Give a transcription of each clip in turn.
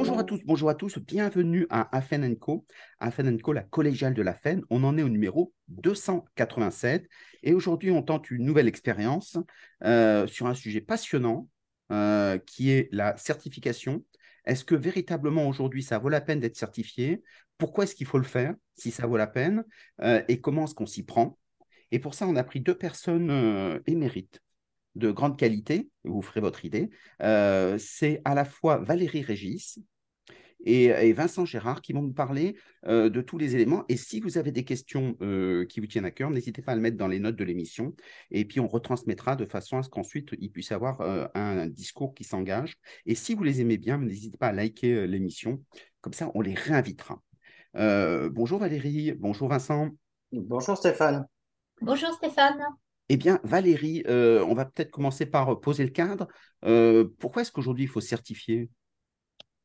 Bonjour à tous, bonjour à tous, bienvenue à Afen Co. Afen Co, la collégiale de la FEN. On en est au numéro 287 et aujourd'hui on tente une nouvelle expérience euh, sur un sujet passionnant euh, qui est la certification. Est-ce que véritablement aujourd'hui ça vaut la peine d'être certifié? Pourquoi est-ce qu'il faut le faire si ça vaut la peine? Euh, Et comment est-ce qu'on s'y prend? Et pour ça on a pris deux personnes émérites de grande qualité, vous ferez votre idée, euh, c'est à la fois Valérie Régis et, Vincent Gérard qui vont nous parler euh, de tous les éléments. Et si vous avez des questions euh, qui vous tiennent à cœur, n'hésitez pas à le mettre dans les notes de l'émission. Et puis on retransmettra de façon à ce qu'ensuite il puisse y avoir un discours qui s'engage. Et si vous les aimez bien, n'hésitez pas à liker l'émission. Comme ça, on les réinvitera. bonjour Valérie, bonjour Vincent. Bonjour Stéphane. Bonjour Stéphane. Eh bien, Valérie, euh, on va peut-être commencer par poser le cadre. Euh, pourquoi est-ce qu'aujourd'hui il faut certifier?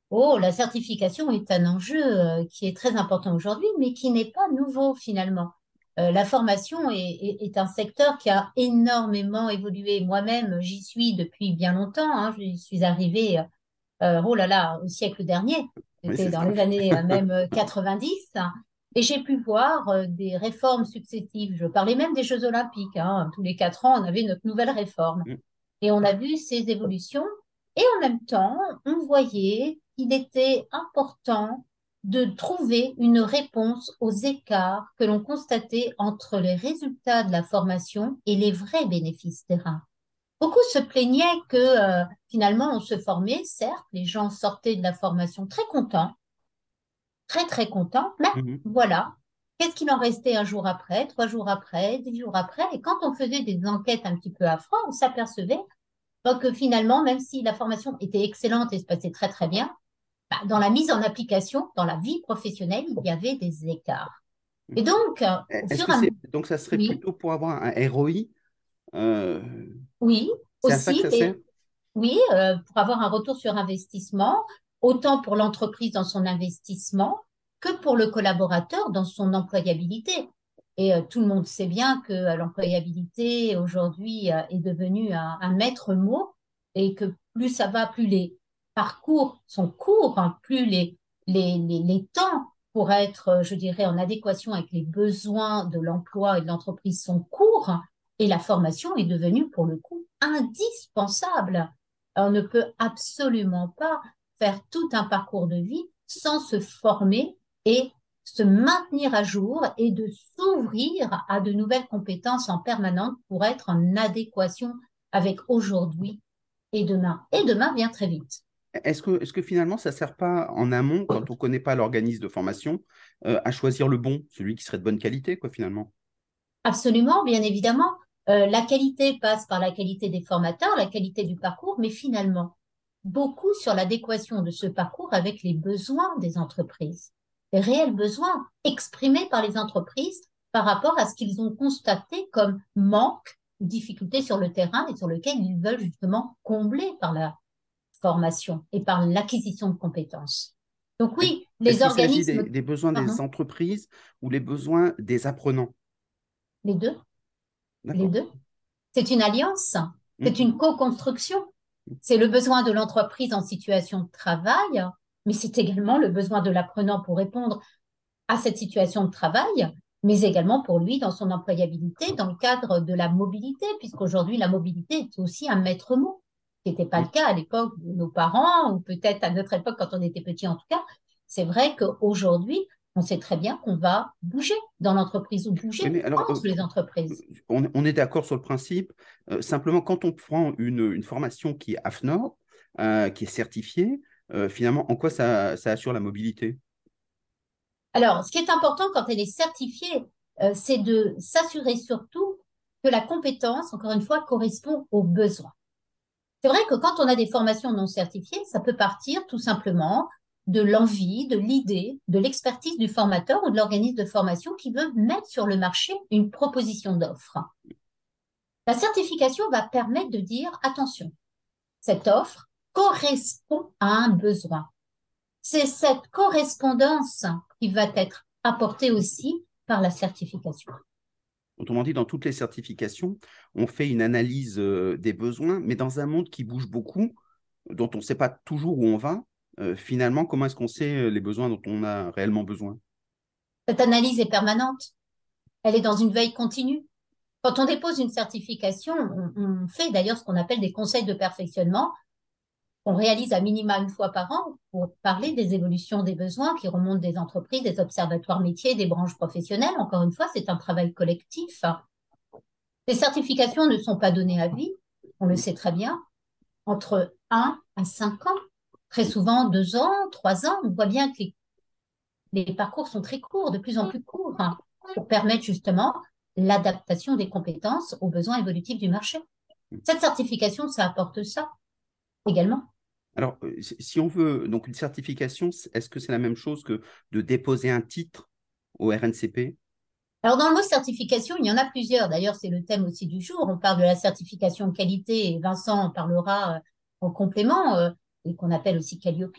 Oh, la certification est un enjeu euh, qui est très important aujourd'hui, mais qui n'est pas nouveau finalement. la formation est, un secteur qui a énormément évolué. Moi-même, j'y suis depuis bien longtemps. Hein. Je suis arrivée, oh là là, au siècle dernier. C'était dans les années même 90. Et j'ai pu voir euh, des réformes successives. Je parlais même des Jeux Olympiques. Hein. Tous les quatre ans, on avait notre nouvelle réforme. Mm. Et on a vu ces évolutions. Et en même temps, on voyait qu'il était important de trouver une réponse aux écarts que l'on constatait entre les résultats de la formation et les vrais bénéfices terrain. Beaucoup se plaignaient que euh, finalement on se formait, certes, les gens sortaient de la formation très contents, très très content. Mais mhm. voilà, qu'est-ce qu'il en restait un jour après, trois jours après, dix jours après? Et quand on faisait des enquêtes un petit peu à froid, on s'apercevait que finalement, même si la formation était excellente et se passait très très bien, bah, dans la mise en application, dans la vie professionnelle, il y avait des écarts. Et donc, au donc ça serait plutôt pour avoir un ROI euh, Oui, aussi. oui, euh, pour avoir un retour sur investissement, autant pour l'entreprise dans son investissement que pour le collaborateur dans son employabilité. Et euh, tout le monde sait bien que euh, l'employabilité aujourd'hui euh, est devenue un, maître mot et que plus ça va, plus les parcours sont courts, plus les, les, les, temps pour être, je dirais, en adéquation avec les besoins de l'emploi et de l'entreprise sont courts et la formation est devenue pour le coup indispensable. On ne peut absolument pas faire tout un parcours de vie sans se former et se maintenir à jour et de s'ouvrir à de nouvelles compétences en permanence pour être en adéquation avec aujourd'hui et demain. Et demain vient très vite. Est-ce que, est que, finalement, ça ne sert pas en amont, quand on ne connaît pas l'organisme de formation, euh, à choisir le bon, celui qui serait de bonne qualité, quoi, finalement? Absolument, bien évidemment. Euh, la qualité passe par la qualité des formateurs, la qualité du parcours, mais finalement, beaucoup sur l'adéquation de ce parcours avec les besoins des entreprises, les réels besoins exprimés par les entreprises par rapport à ce qu'ils ont constaté comme manque, difficulté sur le terrain et sur lequel ils veulent justement combler par la formation et par l'acquisition de compétences. Donc oui, les organismes... Des, des besoins des entreprises ou les besoins des apprenants? Les deux. Les deux. C'est une alliance, c'est mmh. une co-construction. C'est le besoin de l'entreprise en situation de travail, mais c'est également le besoin de l'apprenant pour répondre à cette situation de travail, mais également pour lui dans son employabilité dans le cadre de la mobilité, puisqu'aujourd'hui la mobilité est aussi un maître mot, ce n'était pas le cas à l'époque de nos parents, ou peut-être à notre époque quand on était petit en tout cas. C'est vrai qu'aujourd'hui, on sait très bien qu'on va bouger dans l'entreprise ou bouger dans euh, les entreprises. On, est d'accord sur le principe. Euh, simplement, quand on prend une, formation qui est AFNOR, euh, qui est certifiée, finalement, en quoi ça, assure la mobilité? Alors, ce qui est important quand elle est certifiée, c'est de s'assurer surtout que la compétence, encore une fois, correspond aux besoins. C'est vrai que quand on a des formations non certifiées, ça peut partir tout simplement de l'envie, de l'idée, de l'expertise du formateur ou de l'organisme de formation qui veut mettre sur le marché une proposition d'offre. La certification va permettre de dire, attention, cette offre correspond à un besoin. C'est cette correspondance qui va être apportée aussi par la certification. Autrement dit, dans toutes les certifications, on fait une analyse euh, des besoins, mais dans un monde qui bouge beaucoup, dont on ne sait pas toujours où on va, finalement, comment est-ce qu'on sait les besoins dont on a réellement besoin? Cette analyse est permanente. Elle est dans une veille continue. Quand on dépose une certification, on, fait d'ailleurs ce qu'on appelle des conseils de perfectionnement. On réalise à minima une fois par an pour parler des évolutions des besoins qui remontent des entreprises, des observatoires métiers, des branches professionnelles. Encore une fois, c'est un travail collectif. Les certifications ne sont pas données à vie, on le sait très bien, entre 1 à 5 ans, très souvent 2 ans, 3 ans. On voit bien que les, parcours sont très courts, de plus en plus courts, hein, pour permettre justement l'adaptation des compétences aux besoins évolutifs du marché. Cette certification, ça apporte ça également. Alors, euh, si on veut donc une certification, est-ce que c'est la même chose que de déposer un titre au RNCP alors, dans le mot certification, il y en a plusieurs. D'ailleurs, c'est le thème aussi du jour. On parle de la certification qualité et Vincent en parlera euh, en complément, euh, et qu'on appelle aussi Calliope.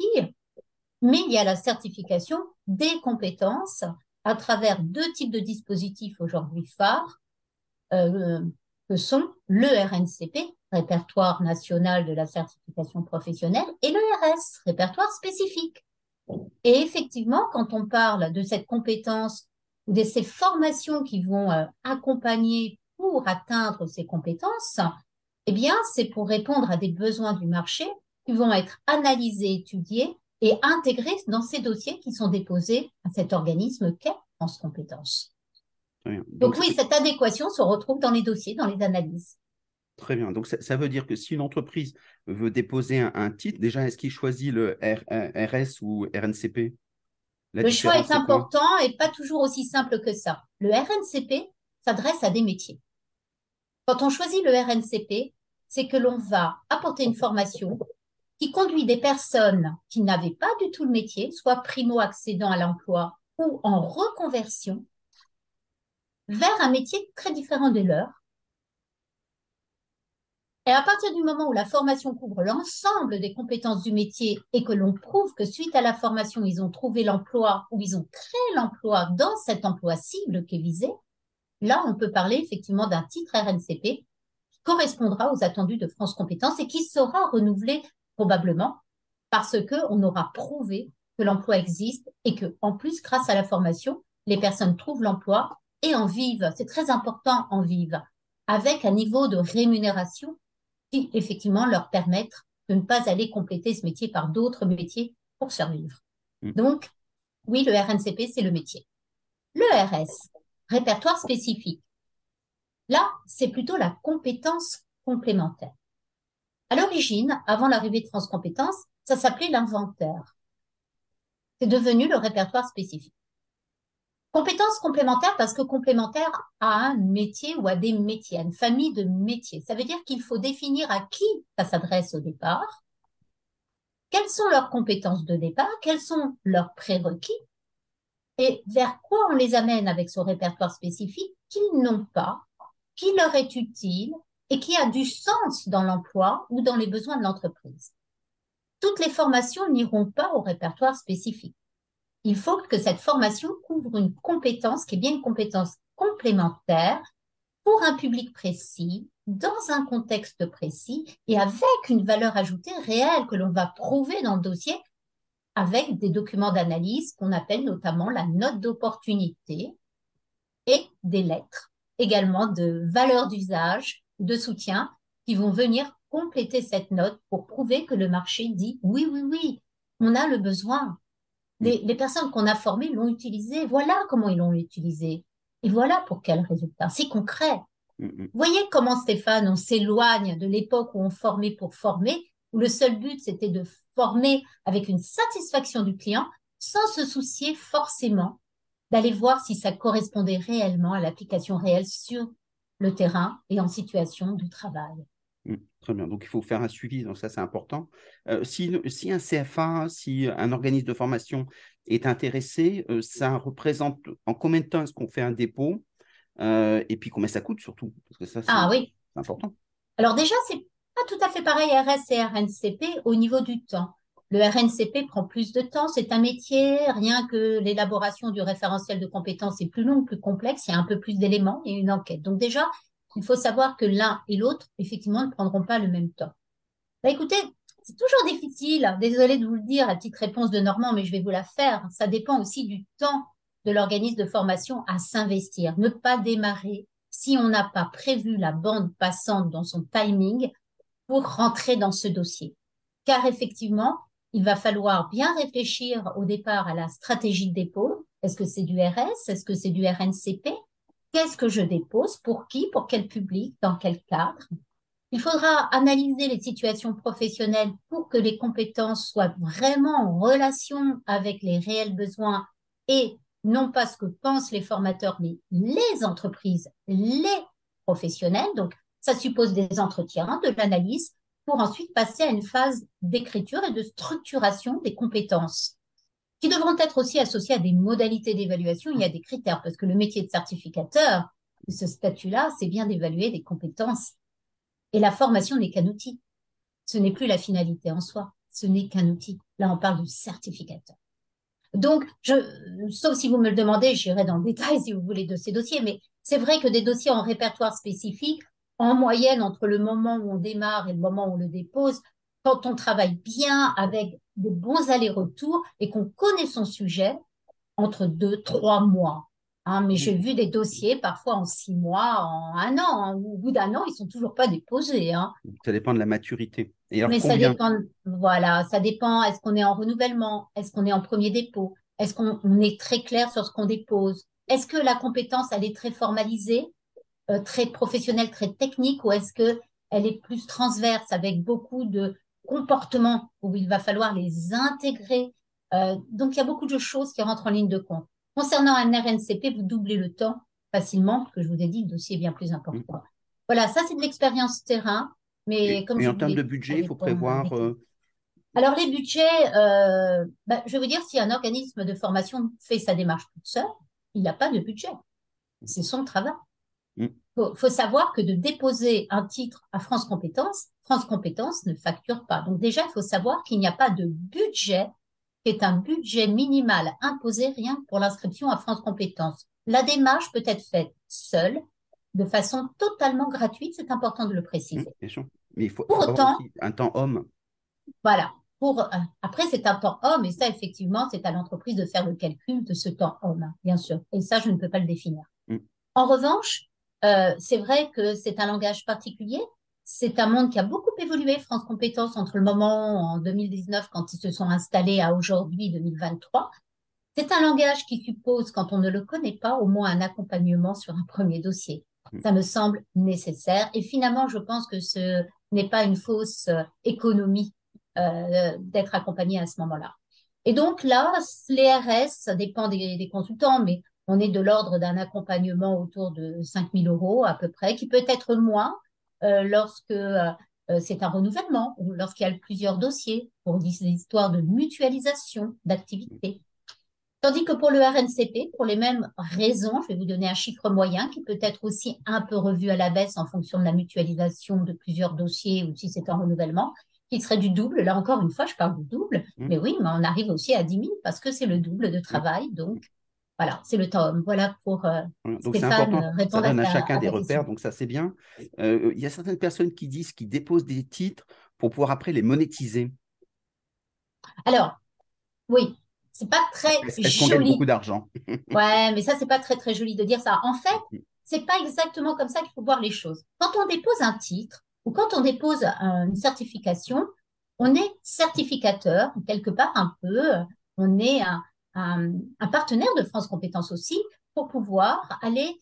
Mais il y a la certification des compétences à travers deux types de dispositifs aujourd'hui phares, euh, que sont le RNCP, Répertoire national de la certification professionnelle, et le RS, Répertoire spécifique. Et effectivement, quand on parle de cette compétence de ces formations qui vont euh, accompagner pour atteindre ces compétences, eh bien, c'est pour répondre à des besoins du marché qui vont être analysés, étudiés et intégrés dans ces dossiers qui sont déposés à cet organisme qu'est France Compétences. Donc, Donc, oui, cette adéquation se retrouve dans les dossiers, dans les analyses. Très bien. Donc, ça, veut dire que si une entreprise veut déposer un, titre, déjà, est-ce qu'il choisit le RS ou RNCP le choix est important et pas toujours aussi simple que ça. Le RNCP s'adresse à des métiers. Quand on choisit le RNCP, c'est que l'on va apporter une formation qui conduit des personnes qui n'avaient pas du tout le métier, soit primo-accédant à l'emploi ou en reconversion, vers un métier très différent de leur, et à partir du moment où la formation couvre l'ensemble des compétences du métier et que l'on prouve que suite à la formation, ils ont trouvé l'emploi ou ils ont créé l'emploi dans cet emploi cible qui est visé, là, on peut parler effectivement d'un titre RNCP qui correspondra aux attendus de France Compétences et qui sera renouvelé probablement parce qu'on aura prouvé que l'emploi existe et que, en plus, grâce à la formation, les personnes trouvent l'emploi et en vivent. C'est très important en vivent avec un niveau de rémunération qui effectivement leur permettre de ne pas aller compléter ce métier par d'autres métiers pour survivre. Mm. Donc, oui, le RNCP, c'est le métier. Le RS, répertoire spécifique. Là, c'est plutôt la compétence complémentaire. À l'origine, avant l'arrivée de France Compétences, ça s'appelait l'inventaire. C'est devenu le répertoire spécifique. Compétences complémentaires parce que complémentaire à un métier ou à des métiers, à une famille de métiers. Ça veut dire qu'il faut définir à qui ça s'adresse au départ, quelles sont leurs compétences de départ, quels sont leurs prérequis et vers quoi on les amène avec ce répertoire spécifique qu'ils n'ont pas, qui leur est utile et qui a du sens dans l'emploi ou dans les besoins de l'entreprise. Toutes les formations n'iront pas au répertoire spécifique il faut que cette formation couvre une compétence qui est bien une compétence complémentaire pour un public précis, dans un contexte précis et avec une valeur ajoutée réelle que l'on va prouver dans le dossier avec des documents d'analyse qu'on appelle notamment la note d'opportunité et des lettres également de valeur d'usage, de soutien qui vont venir compléter cette note pour prouver que le marché dit oui, oui, oui, on a le besoin, les, personnes qu'on a formées l'ont utilisé. Voilà comment ils l'ont utilisé. Et voilà pour quel résultat. C'est concret. Mm, mm. Vous voyez comment, Stéphane, on s'éloigne de l'époque où on formait pour former, où le seul but, c'était de former avec une satisfaction du client, sans se soucier forcément d'aller voir si ça correspondait réellement à l'application réelle sur le terrain et en situation de travail. Mm, très bien. Donc, il faut faire un suivi. Donc, ça, c'est important. Euh, si, un CFA, si un organisme de formation est intéressé, euh, ça représente en combien de temps est-ce qu'on fait un dépôt euh, et puis combien ça coûte surtout? Parce que ça, c'est ah, oui. important. Alors, déjà, c'est pas tout à fait pareil RS et RNCP au niveau du temps. Le RNCP prend plus de temps, c'est un métier, rien que l'élaboration du référentiel de compétences est plus long, plus complexe, il y a un peu plus d'éléments, a une enquête. Donc déjà, il faut savoir que l'un et l'autre, effectivement, ne prendront pas le même temps. Bah, écoutez, c'est toujours difficile. Désolée de vous le dire, à petite réponse de Normand, mais je vais vous la faire. Ça dépend aussi du temps de l'organisme de formation à s'investir. Ne pas démarrer si on n'a pas prévu la bande passante dans son timing pour rentrer dans ce dossier. Car effectivement, il va falloir bien réfléchir au départ à la stratégie de dépôt. Est-ce que c'est du RS Est-ce que c'est du RNCP Qu'est-ce que je dépose? Pour qui? Pour quel public? Dans quel cadre? Il faudra analyser les situations professionnelles pour que les compétences soient vraiment en relation avec les réels besoins et non pas ce que pensent les formateurs, mais les entreprises, les professionnels. Donc, ça suppose des entretiens, de l'analyse, pour ensuite passer à une phase d'écriture et de structuration des compétences, qui devront être aussi associées à des modalités d'évaluation. Y a des critères, parce que le métier de certificateur, ce statut-là, c'est bien d'évaluer des compétences. Et la formation n'est qu'un outil. Ce n'est plus la finalité en soi. Ce n'est qu'un outil. Là, on parle du certificateur. Donc, sauf si vous me le demandez, j'irai dans le détail si vous voulez de ces dossiers, mais c'est vrai que des dossiers en répertoire spécifique, en moyenne, entre le moment où on démarre et le moment où on le dépose, quand on travaille bien avec de bons allers-retours et qu'on connaît son sujet, entre deux, trois mois. Hein, mais j'ai vu des dossiers parfois en six mois, en un an. Hein, au bout d'un an, ils sont toujours pas déposés. Hein. Ça dépend de la maturité. Et mais ça dépend. Voilà, ça dépend. Est-ce qu'on est en renouvellement? Est-ce qu'on est en premier dépôt? Est-ce qu'on est très clair sur ce qu'on dépose? Est-ce que la compétence elle est très formalisée, euh, très professionnelle, très technique, ou est-ce que elle est plus transverse avec beaucoup de comportements où il va falloir les intégrer? Euh, Donc il y a beaucoup de choses qui rentrent en ligne de compte. Concernant un RNCP, vous doublez le temps facilement, parce que je vous ai dit, le dossier est bien plus important. Mm. Voilà, ça c'est de l'expérience terrain. Mais et, comme en termes de budget, il faut prévoir. Euh, Alors les budgets, euh, bah, je veux dire, si un organisme de formation fait sa démarche toute seule, il n'a pas de budget. C'est son travail. Il mm. faut, savoir que de déposer un titre à France Compétences, France Compétences ne facture pas. Donc déjà, il faut savoir qu'il n'y a pas de budget est un budget minimal imposé rien pour l'inscription à France Compétences. La démarche peut être faite seule, de façon totalement gratuite, c'est important de le préciser. Mmh, Mais il faut pour autant, un temps homme. Voilà. Pour, euh, après, c'est un temps homme, et ça, effectivement, c'est à l'entreprise de faire le calcul de ce temps homme, hein, bien sûr. Et ça, je ne peux pas le définir. Mmh. En revanche, euh, c'est vrai que c'est un langage particulier c'est un monde qui a beaucoup évolué, France Compétences, entre le moment en 2019, quand ils se sont installés, à aujourd'hui, 2023. C'est un langage qui suppose, quand on ne le connaît pas, au moins un accompagnement sur un premier dossier. Mm. Ça me semble nécessaire. Et finalement, je pense que ce n'est pas une fausse euh, économie euh, d'être accompagné à ce moment-là. Et donc là, les RS, ça dépend des, des consultants, mais on est de l'ordre d'un accompagnement autour de 5 000 euros à peu près, qui peut être moins euh, lorsque euh, euh, c'est un renouvellement ou lorsqu'il y a plusieurs dossiers pour des histoires de mutualisation d'activités. Tandis que pour le RNCP, pour les mêmes raisons, je vais vous donner un chiffre moyen qui peut être aussi un peu revu à la baisse en fonction de la mutualisation de plusieurs dossiers ou si c'est un renouvellement, qui serait du double. Là encore une fois, je parle du double, mmh. mais oui, mais on arrive aussi à 10 000 parce que c'est le double de travail. Donc, voilà, c'est le tome. Voilà pour euh, donc important, euh, ça donne à, chacun des repères, donc ça c'est bien. Euh, il y a certaines personnes qui disent qu'ils déposent des titres pour pouvoir après les monétiser. Alors, oui, c'est pas très Est-ce qu'on gagne beaucoup d'argent Ouais, mais ça c'est pas très très joli de dire ça. En fait, mm. c'est pas exactement comme ça qu'il faut voir les choses. Quand on dépose un titre ou quand on dépose une certification, on est certificateur quelque part un peu. On est un, un, partenaire de France Compétences aussi pour pouvoir aller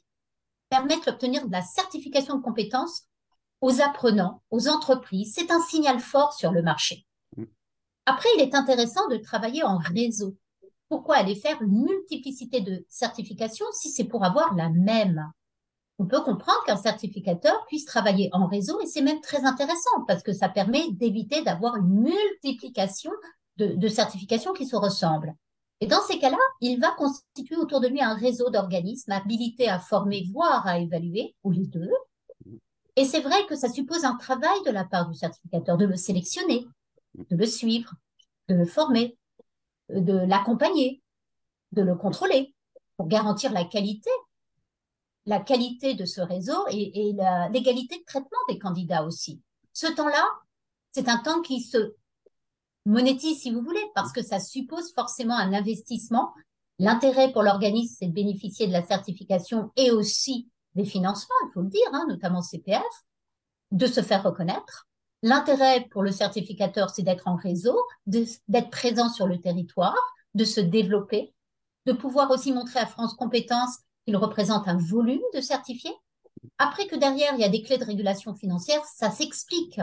permettre d'obtenir de la certification de compétences aux apprenants, aux entreprises. C'est un signal fort sur le marché. Mm. Après, il est intéressant de travailler en réseau. Pourquoi aller faire une multiplicité de certifications si c'est pour avoir la même? On peut comprendre qu'un certificateur puisse travailler en réseau et c'est même très intéressant parce que ça permet d'éviter d'avoir une multiplication de, de certifications qui se ressemblent. Et dans ces cas-là, il va constituer autour de lui un réseau d'organismes habilités à former, voire à évaluer, ou les deux. Et c'est vrai que ça suppose un travail de la part du certificateur, de le sélectionner, de le suivre, de le former, de l'accompagner, de le contrôler pour garantir la qualité, la qualité de ce réseau et, et l'égalité de traitement des candidats aussi. Ce temps-là, c'est un temps qui se monétise si vous voulez, parce que ça suppose forcément un investissement. L'intérêt pour l'organisme, c'est de bénéficier de la certification et aussi des financements, il faut le dire, hein, notamment CPF, de se faire reconnaître. L'intérêt pour le certificateur, c'est d'être en réseau, d'être présent sur le territoire, de se développer, de pouvoir aussi montrer à France Compétences qu'il représente un volume de certifiés. Après que derrière, il y a des clés de régulation financière, ça s'explique.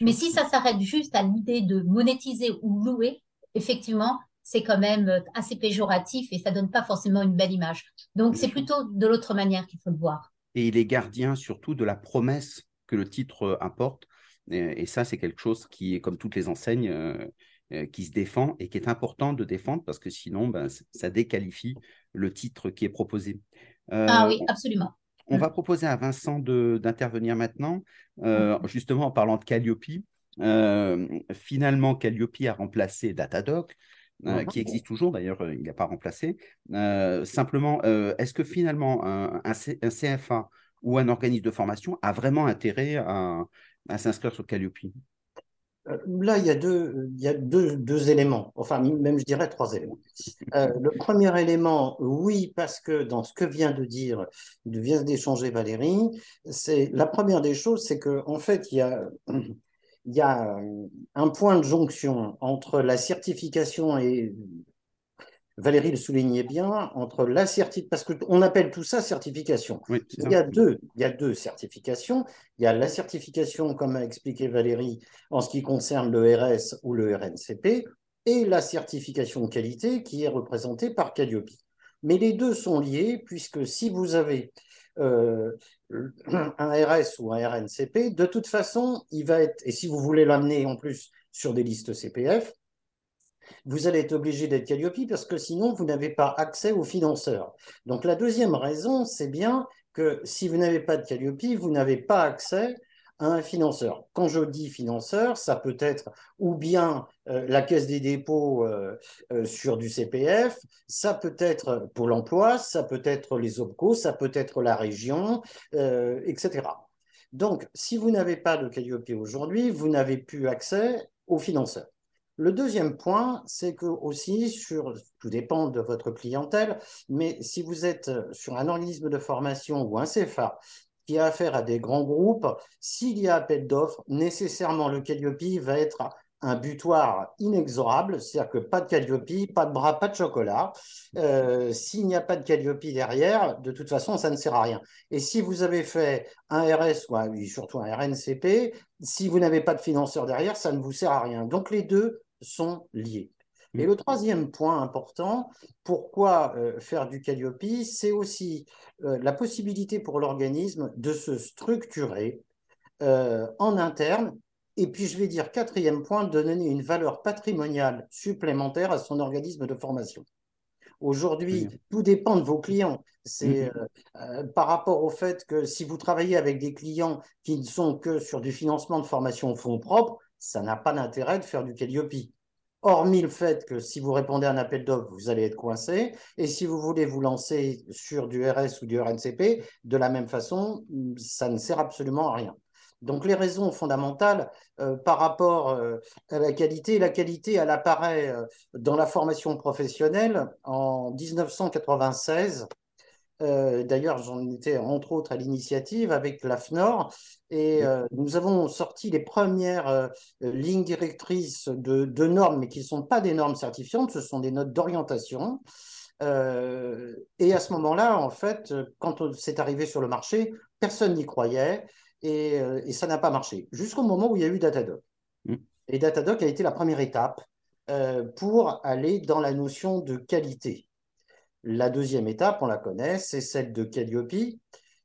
Mais si ça s'arrête juste à l'idée de monétiser ou louer, effectivement, c'est quand même assez péjoratif et ça donne pas forcément une belle image. Donc, c'est plutôt de l'autre manière qu'il faut le voir. Et il est gardien surtout de la promesse que le titre importe. Et, ça, c'est quelque chose qui est, comme toutes les enseignes, euh, euh, qui se défend et qui est important de défendre parce que sinon, ben, ça déqualifie le titre qui est proposé. ah oui, absolument. On va proposer à Vincent d'intervenir maintenant, euh, justement en parlant de Calliope. Euh, finalement, Calliope a remplacé Datadoc, euh, qui existe toujours, d'ailleurs, il n'a pas remplacé. simplement, est-ce que finalement, un, CFA ou un organisme de formation a vraiment intérêt à, à s'inscrire sur Calliope? Là, il y a, deux, éléments, enfin même je dirais trois éléments. Euh, le premier élément, oui, parce que dans ce que vient de dire, vient d'échanger Valérie, c'est la première des choses, c'est qu'en en fait, il y a un point de jonction entre la certification et Valérie le soulignait bien, entre la certification, parce qu'on appelle tout ça certification. il, y a deux, il y a deux certifications. Il y a la certification, comme a expliqué Valérie, en ce qui concerne le RS ou le RNCP, et la certification de qualité qui est représentée par Calliope. Mais les deux sont liés, puisque si vous avez euh, un RS ou un RNCP, de toute façon, il va être, et si vous voulez l'amener en plus sur des listes CPF, vous allez être obligé d'être Calliope parce que sinon, vous n'avez pas accès aux financeurs. Donc la deuxième raison, c'est bien que si vous n'avez pas de Calliope, vous n'avez pas accès à un financeur. Quand je dis financeur, ça peut être ou bien euh, la caisse des dépôts euh, euh, sur du CPF, ça peut être pour l'emploi, ça peut être les OPCO, ça peut être la région, etc. Donc, si vous n'avez pas de Calliope aujourd'hui, vous n'avez plus accès aux financeurs. Le deuxième point, c'est que aussi, tout dépend de votre clientèle, mais si vous êtes sur un organisme de formation ou un CFA qui a affaire à des grands groupes, s'il y a appel d'offres, nécessairement le Calliope va être un butoir inexorable, c'est-à-dire que pas de Calliope, pas de bras, pas de chocolat. Euh, s'il n'y a pas de Calliope derrière, de toute façon, ça ne sert à rien. Et si vous avez fait un RS ou surtout un RNCP, si vous n'avez pas de financeur derrière, ça ne vous sert à rien. Donc les deux sont liés. Et le troisième point important, pourquoi euh, faire du Calliope, c'est aussi euh, la possibilité pour l'organisme de se structurer euh, en interne. Et puis, je vais dire, quatrième point, de donner une valeur patrimoniale supplémentaire à son organisme de formation. Aujourd'hui, tout dépend de vos clients. C'est mm-hmm. par rapport au fait que si vous travaillez avec des clients qui ne sont que sur du financement de formation fonds propres, ça n'a pas d'intérêt de faire du Calliope. Hormis le fait que si vous répondez à un appel d'offres, vous allez être coincé. Et si vous voulez vous lancer sur du RS ou du RNCP, de la même façon, ça ne sert absolument à rien. Donc les raisons fondamentales euh, par rapport euh, à la qualité, la qualité, elle apparaît euh, dans la formation professionnelle en 1996 euh, d'ailleurs, j'en étais entre autres à l'initiative avec l'AFNOR et euh, nous avons sorti les premières euh, lignes directrices de, normes, mais qui ne sont pas des normes certifiantes, ce sont des notes d'orientation. et à ce moment-là, en fait, quand c'est arrivé sur le marché, personne n'y croyait et, et ça n'a pas marché, jusqu'au moment où il y a eu Datadoc. Mm. Et Datadoc a été la première étape pour aller dans la notion de qualité. La deuxième étape, on la connaît, c'est celle de Calliope.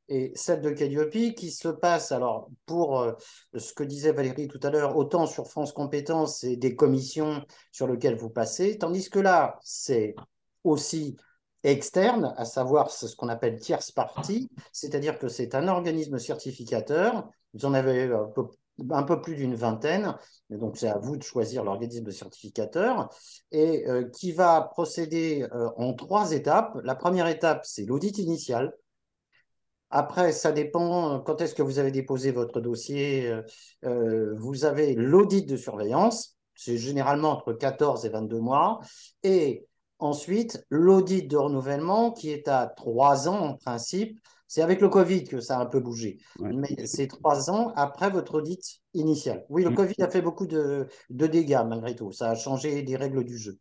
Et celle de Calliope qui se passe, alors pour euh, ce que disait Valérie tout à l'heure, autant sur France Compétences et des commissions sur lesquelles vous passez, tandis que là, c'est aussi externe, à savoir ce qu'on appelle tierce partie, c'est-à-dire que c'est un organisme certificateur, vous en avez un peu plus d'une vingtaine, donc c'est à vous de choisir l'organisme certificateur, et euh, qui va procéder euh, en trois étapes. La première étape, c'est l'audit initial. Après, ça dépend quand est-ce que vous avez déposé votre dossier. Euh, vous avez l'audit de surveillance, c'est généralement entre 14 et 22 mois. Et ensuite, l'audit de renouvellement qui est à trois ans en principe. C'est avec le Covid que ça a un peu bougé. Mais c'est trois ans après votre audit initial. Oui, le mm. Covid a fait beaucoup de, de dégâts malgré tout. Ça a changé les règles du jeu.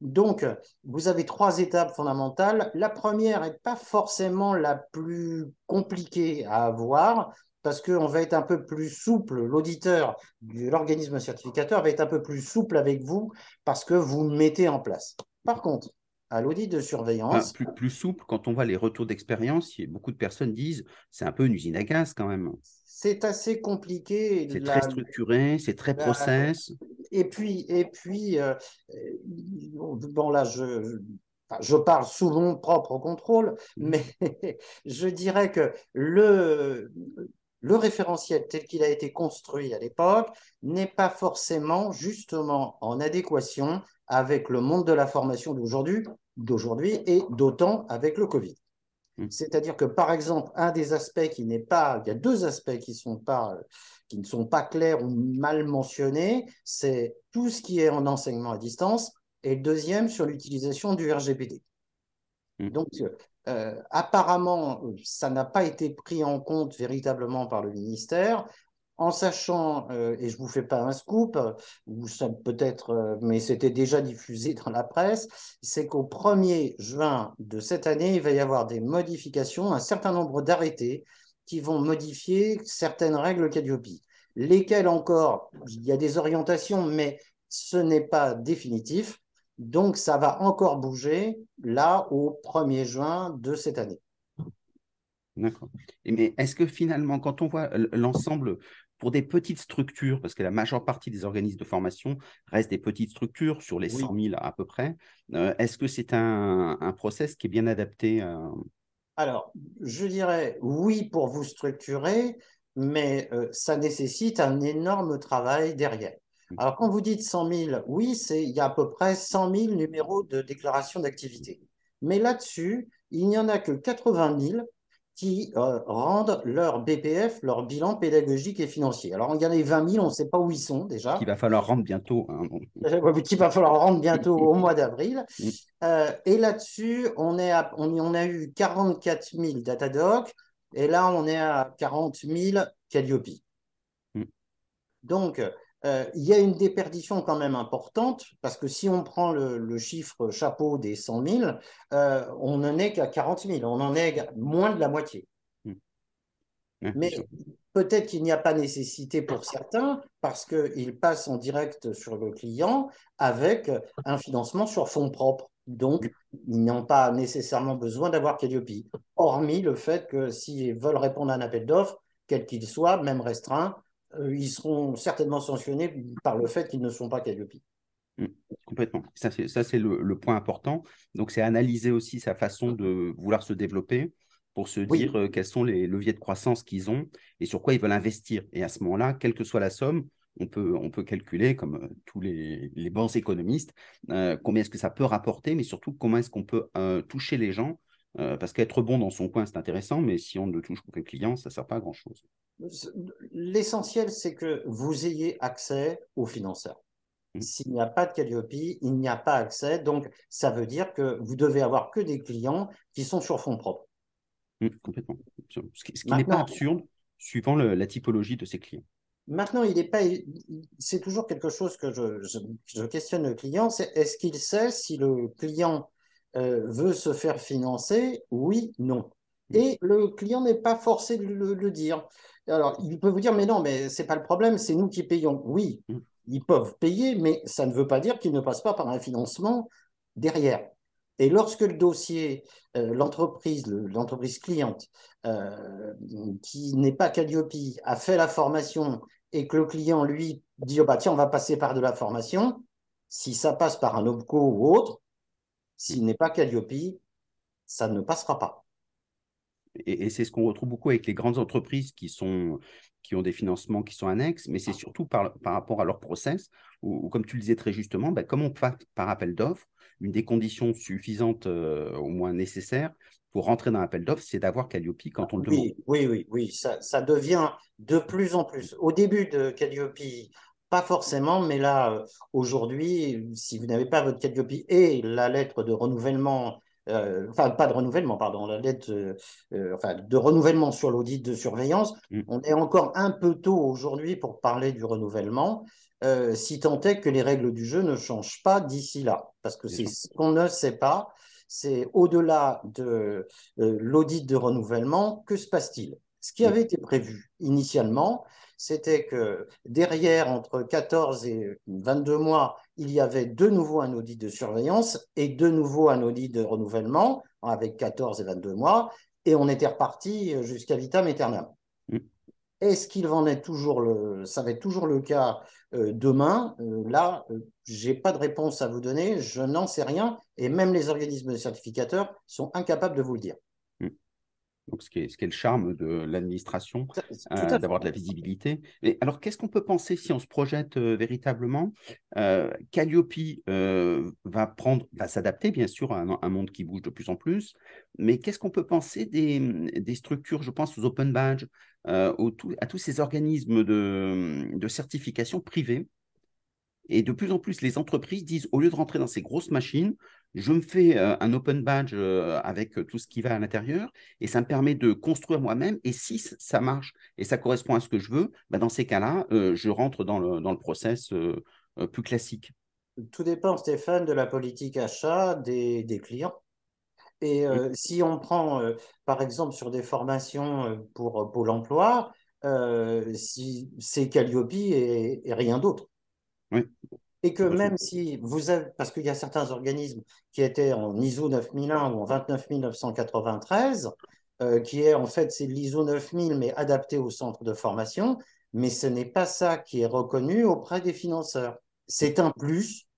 Donc, vous avez trois étapes fondamentales. La première n'est pas forcément la plus compliquée à avoir parce qu'on va être un peu plus souple, l'auditeur de l'organisme certificateur va être un peu plus souple avec vous parce que vous mettez en place. Par contre, à l'audit de surveillance. plus, plus, souple, quand on voit les retours d'expérience, beaucoup de personnes disent c'est un peu une usine à gaz quand même. C'est assez compliqué. C'est très structuré, c'est très process. Et puis, et puis euh, bon là, je, je parle sous mon propre contrôle, mmh. mais je dirais que le, le référentiel tel qu'il a été construit à l'époque n'est pas forcément justement en adéquation avec le monde de la formation d'aujourd'hui, d'aujourd'hui et d'autant avec le Covid. Hmm. C'est-à-dire que, par exemple, un des aspects qui n'est pas, il y a deux aspects qui, sont pas, qui ne sont pas clairs ou mal mentionnés, c'est tout ce qui est en enseignement à distance, et le deuxième sur l'utilisation du RGPD. Hmm. Donc, euh, apparemment, ça n'a pas été pris en compte véritablement par le ministère en sachant, euh, et je ne vous fais pas un scoop, ou peut-être, euh, mais c'était déjà diffusé dans la presse, c'est qu'au 1er juin de cette année, il va y avoir des modifications, un certain nombre d'arrêtés qui vont modifier certaines règles Calliope. Lesquelles encore, il y a des orientations, mais ce n'est pas définitif. Donc, ça va encore bouger là au 1er juin de cette année. D'accord. Mais est-ce que finalement, quand on voit l'ensemble pour des petites structures, parce que la majeure partie des organismes de formation restent des petites structures, sur les 100 000 à peu près, euh, est-ce que c'est un, un, process qui est bien adapté Alors, je dirais oui pour vous structurer, mais euh, ça nécessite un énorme travail derrière. Alors, quand vous dites 100 000, oui, il y a à peu près 100 000 numéros de déclaration d'activité. Mais là-dessus, il n'y en a que 80 000 qui euh, rendent leur BPF, leur bilan pédagogique et financier. Alors, il y en a 20 000, on ne sait pas où ils sont déjà. Qu'il va falloir rendre bientôt. Hein, Qu'il va falloir rendre bientôt au mois d'avril. Euh, et là-dessus, on, est on, on, a eu 44 000 Datadoc et là, on est à 40 000 Calliope. Mm. Donc, euh, il y a une déperdition quand même importante, parce que si on prend le, chiffre chapeau des 100 000, euh, on n'en est qu'à 40 000, on en est moins de la moitié. Hmm. Mais peut-être qu'il n'y a pas nécessité pour certains, parce qu'ils passent en direct sur le client avec un financement sur fonds propres. Donc, ils n'ont pas nécessairement besoin d'avoir Calliope, hormis le fait que s'ils veulent répondre à un appel d'offres, quel qu'il soit, même restreint, ils seront certainement sanctionnés par le fait qu'ils ne sont pas Calliope. Mmh, complètement. Ça, c'est le, point important. Donc, c'est analyser aussi sa façon de vouloir se développer pour se dire euh, quels sont les leviers de croissance qu'ils ont et sur quoi ils veulent investir. Et à ce moment-là, quelle que soit la somme, on peut, on peut calculer, comme euh, tous les, les, bons économistes, combien est-ce que ça peut rapporter, mais surtout comment est-ce qu'on peut toucher les gens. Parce qu'être bon dans son coin, c'est intéressant, mais si on ne touche aucun client, ça ne sert pas à grand-chose. L'essentiel, c'est que vous ayez accès aux financeurs. Mmh. S'il n'y a pas de Calliope, il n'y a pas accès. Donc, ça veut dire que vous devez avoir que des clients qui sont sur fonds propres. Mmh, complètement. Ce qui, n'est pas absurde, suivant la typologie de ces clients. Maintenant, il est pas, c'est toujours quelque chose que je, questionne le client, c'est est-ce qu'il sait si le client euh, veut se faire financer Oui, non. Mmh. Et le client n'est pas forcé de le dire. Alors, il peut vous dire, mais non, mais ce n'est pas le problème, c'est nous qui payons. Oui, mm. ils peuvent payer, mais ça ne veut pas dire qu'ils ne passent pas par un financement derrière. Et lorsque le dossier, euh, l'entreprise, l'entreprise cliente, euh, qui n'est pas Calliope, a fait la formation et que le client, lui, dit, oh bah, tiens, on va passer par de la formation, si ça passe par un OPCO ou autre, s'il n'est pas Calliope, ça ne passera pas et, c'est ce qu'on retrouve beaucoup avec les grandes entreprises qui, sont, qui ont des financements qui sont annexes, mais c'est surtout par, par rapport à leur process, ou comme tu le disais très justement, ben, comme on passe par appel d'offres, une des conditions suffisantes, euh, au moins nécessaires, pour rentrer dans l'appel d'offres, c'est d'avoir Calliope quand on le demande. Oui, oui, oui, ça, ça, devient de plus en plus. Au début de Calliope, pas forcément, mais là, aujourd'hui, si vous n'avez pas votre Calliope et la lettre de renouvellement euh, enfin pas de renouvellement, pardon, la lettre euh, euh, enfin, de renouvellement sur l'audit de surveillance. Mm. On est encore un peu tôt aujourd'hui pour parler du renouvellement, si tant est que les règles du jeu ne changent pas d'ici là, parce que c'est ce qu'on ne sait pas. C'est au-delà de l'audit de renouvellement, que se passe-t-il? Ce qui mm. avait été prévu initialement, c'était que derrière, entre 14 et 22 mois, il y avait de nouveau un audit de surveillance et de nouveau un audit de renouvellement avec 14 et 22 mois, et on était reparti jusqu'à vitam aeternam. Mm. Est-ce qu'il en est toujours le, ça va être toujours le cas euh, demain? Euh, Là, euh, j'ai pas de réponse à vous donner, je n'en sais rien, et même les organismes certificateurs sont incapables de vous le dire. Donc, ce qui, est, ce qui est le charme de l'administration, euh, d'avoir de la visibilité. Mais alors, qu'est-ce qu'on peut penser si on se projette euh, véritablement? Euh, Calliope va prendre, va s'adapter bien sûr à un, monde qui bouge de plus en plus. Mais qu'est-ce qu'on peut penser des, des, structures? Je pense aux open badges, à tous ces organismes de, de certification privés et de plus en plus, les entreprises disent, au lieu de rentrer dans ces grosses machines, je me fais euh, un open badge euh, avec tout ce qui va à l'intérieur et ça me permet de construire moi-même. Et si ça marche et ça correspond à ce que je veux, bah, dans ces cas-là, euh, je rentre dans le, dans le process plus classique. Tout dépend, Stéphane, de la politique achat des, des clients. Et si on prend, par exemple, sur des formations pour Pôle emploi, si c'est Calliope et rien d'autre. Et que même si vous avez, parce qu'il y a certains organismes qui étaient en ISO 9001 ou en 29993, euh, qui est en fait c'est l'ISO 9000 mais adapté au centre de formation, mais ce n'est pas ça qui est reconnu auprès des financeurs. C'est un plus,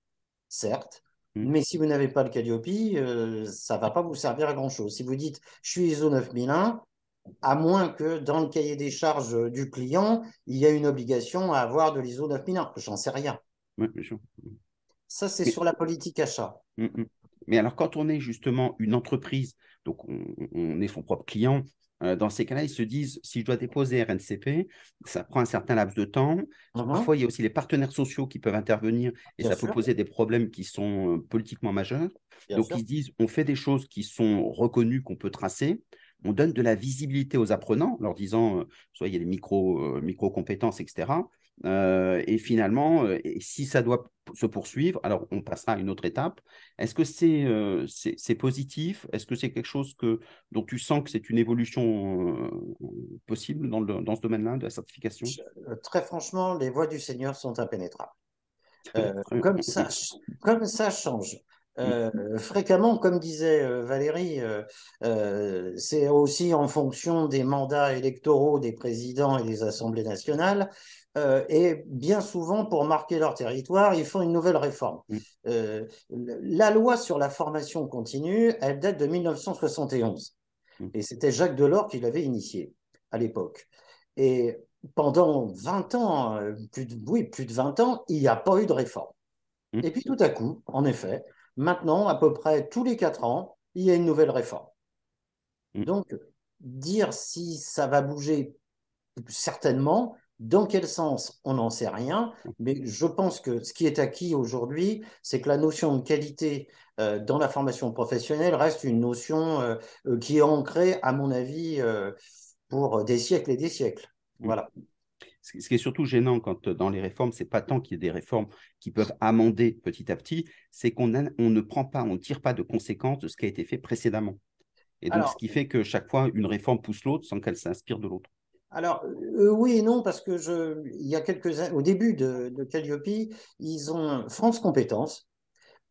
certes, mmh. mais si vous n'avez pas le Calliope, euh, ça ne va pas vous servir à grand-chose. Si vous dites je suis ISO 9001, à moins que dans le cahier des charges du client, il y ait une obligation à avoir de l'ISO 9001. J'en sais rien. Ça, c'est sur la politique achat. Mm, mm. Mais alors, quand on est justement une entreprise, donc on, est son propre client, euh, dans ces cas-là, ils se disent si je dois déposer RNCP, ça prend un certain laps de temps. Uh-huh. Parfois, il y a aussi les partenaires sociaux qui peuvent intervenir et ça peut poser des problèmes qui sont euh, politiquement majeurs. donc, ils disent on fait des choses qui sont reconnues, qu'on peut tracer on donne de la visibilité aux apprenants, leur disant, euh, soit il y a des micro, micro compétences, etc. Euh, et finalement, euh, si ça doit se poursuivre, alors on passera à une autre étape. Est-ce que c'est euh, positif? Est-ce que c'est quelque chose que, dont tu sens que c'est une évolution possible dans, le, dans ce domaine-là de la certification? Très franchement, les voies du Seigneur sont impénétrables. comme, ça, comme ça change. Mm. fréquemment, comme disait Valérie, c'est aussi en fonction des mandats électoraux des présidents et des assemblées nationales euh, et bien souvent, pour marquer leur territoire, ils font une nouvelle réforme. Euh, la loi sur la formation continue, elle date de 1971. Mm. Et c'était Jacques Delors qui l'avait initiée à l'époque. Et pendant 20 ans, euh, plus de, oui, plus de 20 ans, il n'y a pas eu de réforme. Et puis tout à coup, en effet, maintenant, à peu près tous les 4 ans, il y a une nouvelle réforme. Donc, dire si ça va bouger, certainement, dans quel sens On n'en sait rien, mais je pense que ce qui est acquis aujourd'hui, c'est que la notion de qualité euh, dans la formation professionnelle reste une notion euh, euh, qui est ancrée, à mon avis, pour des siècles et des siècles. Mmh. Voilà. Ce qui est surtout gênant quand dans les réformes, c'est pas tant qu'il y ait des réformes qui peuvent amender petit à petit, c'est qu'on on ne prend pas, on ne tire pas de conséquences de ce qui a été fait précédemment. Et donc, ce qui fait que chaque fois, une réforme pousse l'autre sans qu'elle s'inspire de l'autre. Alors, euh, oui et non, parce que je, il y a quelques au début de, de Calliope, ils ont, France Compétences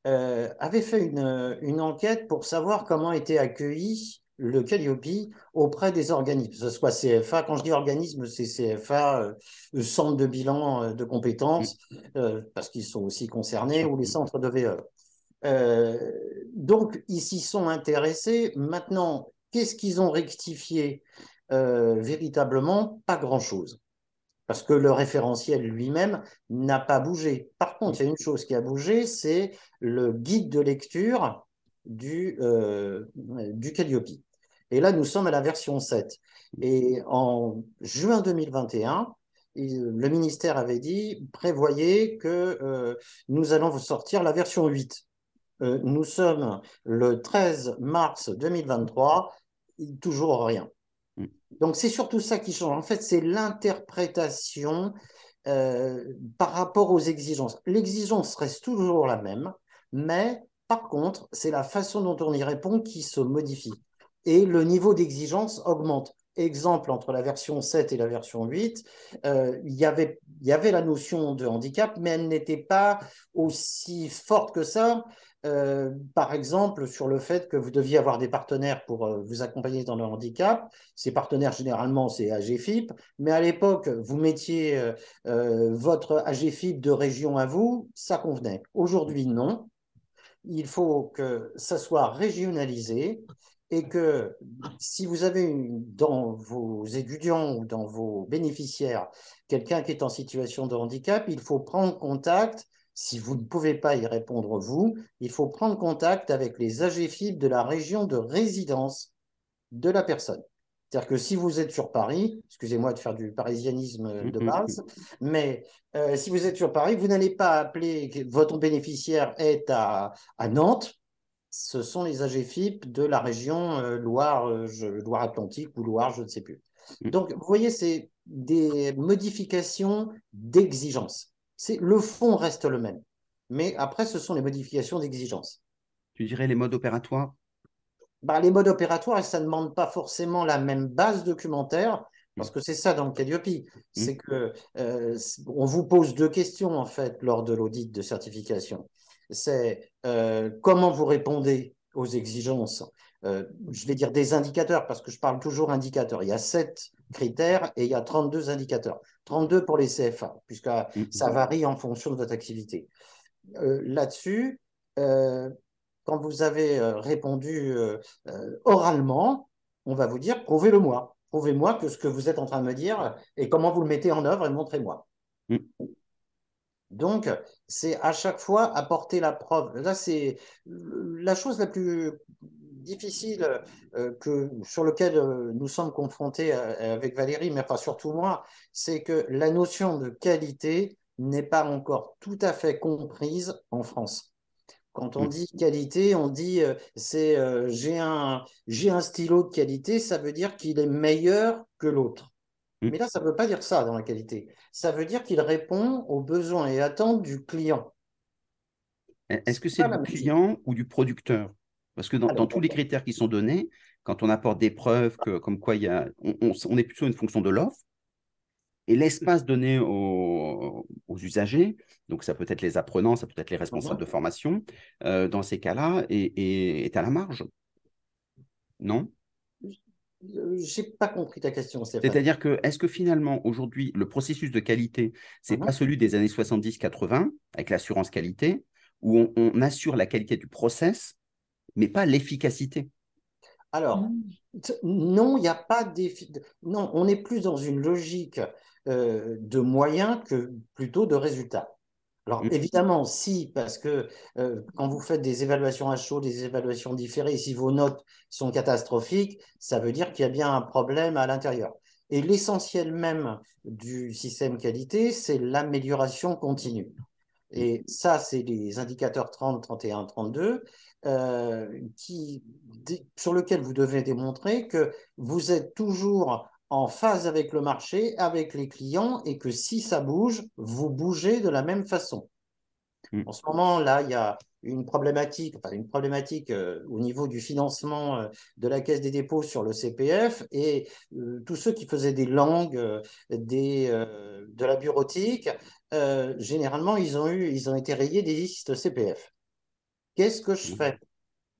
euh, avait fait une, une, enquête pour savoir comment était accueilli le Calliope auprès des organismes, que ce soit CFA, quand je dis organisme, c'est CFA, euh, centre de bilan de compétences, parce qu'ils sont aussi concernés, ou les centres de VE. donc, ils s'y sont intéressés. Maintenant, qu'est-ce qu'ils ont rectifié? Euh, véritablement pas grand-chose. Parce que le référentiel lui-même n'a pas bougé. Par contre, il y a une chose qui a bougé, c'est le guide de lecture du, euh, du Calliope. Et là, nous sommes à la version 7. Et en juin 2021, le ministère avait dit, prévoyez que nous allons vous sortir la version 8. nous sommes le 13 mars 2023, toujours rien. Mm. Donc c'est surtout ça qui change. En fait, c'est l'interprétation par rapport aux exigences. L'exigence reste toujours la même, mais par contre, c'est la façon dont on y répond qui se modifie. Et le niveau d'exigence augmente. Exemple, entre la version 7 et la version 8, euh, il, y avait, y avait la notion de handicap, mais elle n'était pas aussi forte que ça. Euh, par exemple, sur le fait que vous deviez avoir des partenaires pour euh, vous accompagner dans le handicap. Ces partenaires, généralement, c'est AGFIP. Mais à l'époque, vous mettiez votre AGFIP de région à vous, ça convenait. Aujourd'hui, non il faut que ça soit régionalisé et que si vous avez dans vos étudiants ou dans vos bénéficiaires quelqu'un qui est en situation de handicap, il faut prendre contact. Si vous ne pouvez pas y répondre vous, il faut prendre contact avec les AGFIP de la région de résidence de la personne. C'est-à-dire que si vous êtes sur Paris, excusez-moi de faire du parisianisme de base, mais euh, si vous êtes sur Paris, vous n'allez pas appeler votre bénéficiaire est à, Nantes. Ce sont les AGFIP de la région euh, Loire, euh, Loire-Atlantique ou Loire, je ne sais plus. Mm. Donc, vous voyez, c'est des modifications d'exigence. Le fond reste le même. Mais après, ce sont les modifications d'exigence. Tu dirais les modes opératoires? Bah, les modes opératoires, ça ne demande pas forcément la même base documentaire, parce que c'est ça dans le Calliope. Mmh. C'est que euh, on vous pose deux questions en fait lors de l'audit de certification. C'est euh, comment vous répondez aux exigences? Euh, je vais dire des indicateurs parce que je parle toujours indicateurs. Il y a sept critères et il y a 32 indicateurs. 32 pour les CFA, puisque ça varie en fonction de votre activité. Là-dessus, quand vous avez euh, répondu euh, euh, oralement, on va vous dire prouvez-le-moi. Prouvez-moi que ce que vous êtes en train de me dire et comment vous le mettez en œuvre et montrez-moi. Mm. Donc, c'est à chaque fois apporter la preuve. Là, c'est la chose la plus difficile que, sur laquelle nous sommes confrontés avec Valérie, mais surtout moi, c'est que la notion de qualité n'est pas encore tout à fait comprise en France. Quand on mm. dit qualité, on dit euh, c'est euh, j'ai un, un stylo de qualité, ça veut dire qu'il est meilleur que l'autre. Mm. Mais là, ça ne veut pas dire ça dans la qualité. Ça veut dire qu'il répond aux besoins et attentes du client. Est-ce que c'est du client ou du producteur? Parce que dans, tous les critères qui sont donnés, quand on apporte des preuves que, comme quoi il y a, on est plutôt une fonction de l'offre, et l'espace donné aux, usagers, donc ça peut être les apprenants, ça peut être les responsables de formation, euh, dans ces cas-là, est, à la marge. Non? Je n'ai pas compris ta question. C'est-à-dire que, est-ce que finalement, aujourd'hui, le processus de qualité, ce n'est pas celui des années 70-80, avec l'assurance qualité, où on, assure la qualité du process, mais pas l'efficacité? Alors, non, il n'y a pas. Non, on est plus dans une logique euh, de moyens que plutôt de résultats. Alors mmh. évidemment, si, parce que euh, quand vous faites des évaluations à chaud, des évaluations différées, si vos notes sont catastrophiques, ça veut dire qu'il y a bien un problème à l'intérieur. Et l'essentiel même du système qualité, c'est l'amélioration continue. Et ça, c'est les indicateurs 30, 31, 32, qui, sur lesquels vous devez démontrer que vous êtes toujours en phase avec le marché, avec les clients, et que si ça bouge, vous bougez de la même façon. Mm. En ce moment, là, il y a une problématique, enfin une problématique euh, au niveau du financement euh, de la Caisse des dépôts sur le CPF, et euh, tous ceux qui faisaient des langues, des, de la bureautique, généralement, ils ont, eu, ils ont été rayés des listes CPF. Qu'est-ce que je mm. fais?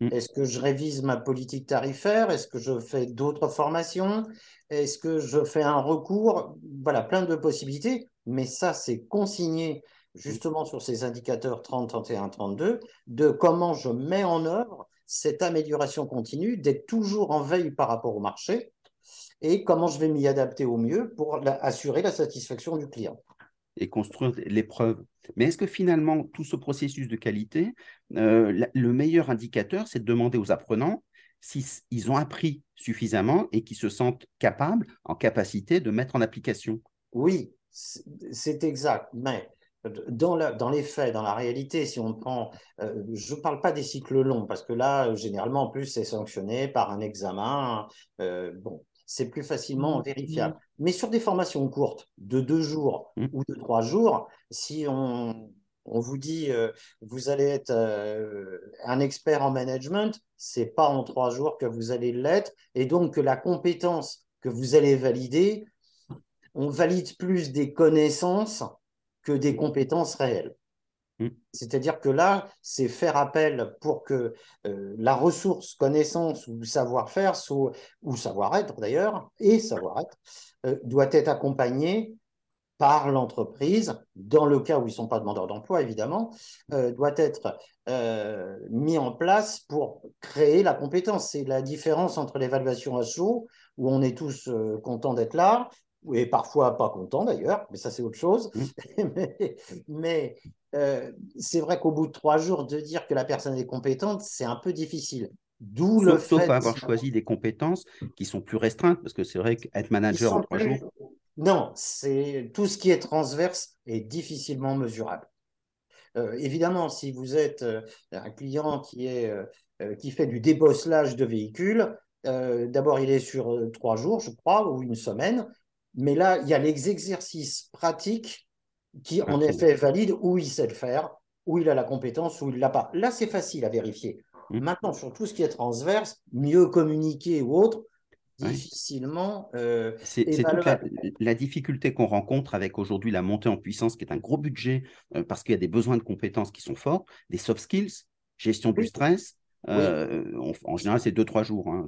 Mm. Est-ce que je révise ma politique tarifaire? Est-ce que je fais d'autres formations? Est-ce que je fais un recours? Voilà, plein de possibilités. Mais ça, c'est consigné justement sur ces indicateurs 30, 31, 32, de comment je mets en œuvre cette amélioration continue, d'être toujours en veille par rapport au marché et comment je vais m'y adapter au mieux pour assurer la satisfaction du client et construire l'épreuve. Mais est-ce que finalement, tout ce processus de qualité, euh, le meilleur indicateur, c'est de demander aux apprenants s'ils ont appris suffisamment et qu'ils se sentent capables, en capacité de mettre en application? Oui, c'est exact, mais dans, dans, les faits, dans la réalité, si on prend, euh, je ne parle pas des cycles longs, parce que là, généralement, en plus, c'est sanctionné par un examen. Euh, bon, c'est plus facilement mmh. vérifiable. Mais sur des formations courtes, de deux jours mmh. ou de trois jours, si on, on vous dit euh, vous allez être un expert en management, c'est pas en trois jours que vous allez l'être, et donc que la compétence que vous allez valider, on valide plus des connaissances que des compétences réelles. Mm. C'est-à-dire que là, c'est faire appel pour que euh, la ressource, connaissance ou savoir-faire, ou savoir-être d'ailleurs, et savoir-être, euh, doit être accompagné par l'entreprise, dans le cas où ils ne sont pas demandeurs d'emploi, évidemment, euh, doit être mis en place pour créer la compétence. C'est la différence entre l'évaluation à chaud, où on est tous contents d'être là, et parfois pas content d'ailleurs, mais ça c'est autre chose. Mm. mais, euh, c'est vrai qu'au bout de trois jours, de dire que la personne est compétente, c'est un peu difficile. D'où le fait. Sauf avoir choisi des compétences qui sont plus restreintes, parce que c'est vrai qu'être manager en trois jours. Non, c'est tout ce qui est transverse est difficilement mesurable. Euh, évidemment, si vous êtes euh, un client qui, est, qui fait du débosselage de véhicules, d'abord il est sur trois jours, je crois, ou une semaine. Mais là, il y a les exercices pratiques qui, en effet, valident où il sait le faire, où il a la compétence, où il ne l'a pas. Là, c'est facile à vérifier. Mmh. Maintenant, sur tout ce qui est transverse, mieux communiquer ou autre, difficilement. Euh, c'est toute la, difficulté qu'on rencontre avec aujourd'hui la montée en puissance, qui est un gros budget, euh, parce qu'il y a des besoins de compétences qui sont forts, des soft skills, gestion du stress, euh, en général, c'est deux, trois jours. Hein,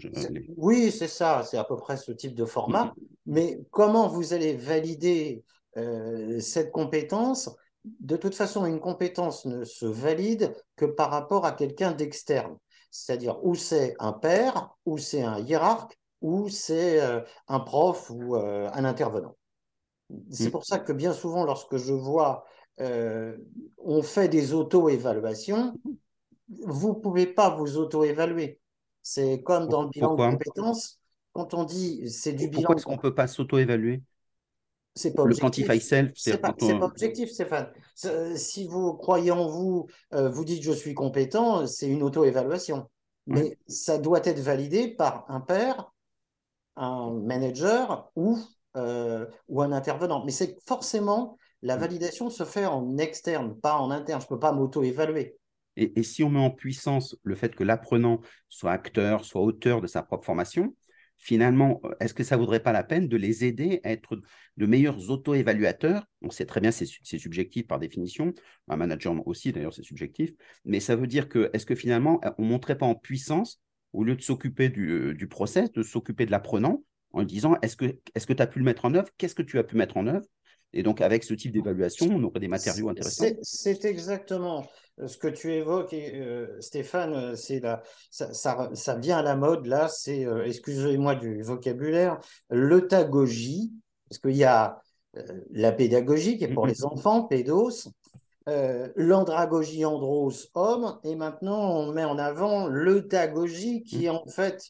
oui, c'est ça, c'est à peu près ce type de format. Mais comment vous allez valider euh, cette compétence De toute façon, une compétence ne se valide que par rapport à quelqu'un d'externe. C'est-à-dire, où c'est un père, ou c'est un hiérarque, ou c'est euh, un prof ou un intervenant. C'est mm. pour ça que bien souvent, lorsque je vois on fait des auto-évaluations, vous ne pouvez pas vous auto-évaluer. C'est comme dans le bilan de compétences. Quand on dit c'est du bilan. Pourquoi est-ce qu'on ne peut pas s'auto-évaluer? C'est pas le quantify self, c'est pas, pas, objectif, Stéphane. Si vous croyez en vous, euh, vous dites je suis compétent, c'est une auto-évaluation. Mais ça doit être validé par un père, un manager ou, euh, ou un intervenant. Mais c'est forcément la validation se fait en externe, pas en interne. Je ne peux pas m'auto-évaluer. Et, si on met en puissance le fait que l'apprenant soit acteur, soit auteur de sa propre formation, finalement, est-ce que ça ne vaudrait pas la peine de les aider à être de meilleurs auto-évaluateurs? On sait très bien c'est c'est subjectif par définition, un manager aussi d'ailleurs c'est subjectif, mais ça veut dire que est-ce que finalement on ne monterait pas en puissance, au lieu de s'occuper du, euh, process, de s'occuper de l'apprenant en disant est-ce que tu as pu le mettre en œuvre? Qu'est-ce que tu as pu mettre en œuvre? Et donc, avec ce type d'évaluation, on aurait des matériaux intéressants. C'est exactement ce que tu évoques, euh, Stéphane. Euh, c'est ça, ça, ça, vient à la mode là. C'est, euh, excusez-moi du vocabulaire, l'eutagogie, parce qu'il y a la pédagogie qui est pour mm-hmm. les enfants, pédos, l'andragogie, andros, homme, et maintenant on met en avant l'eutagogie qui est en fait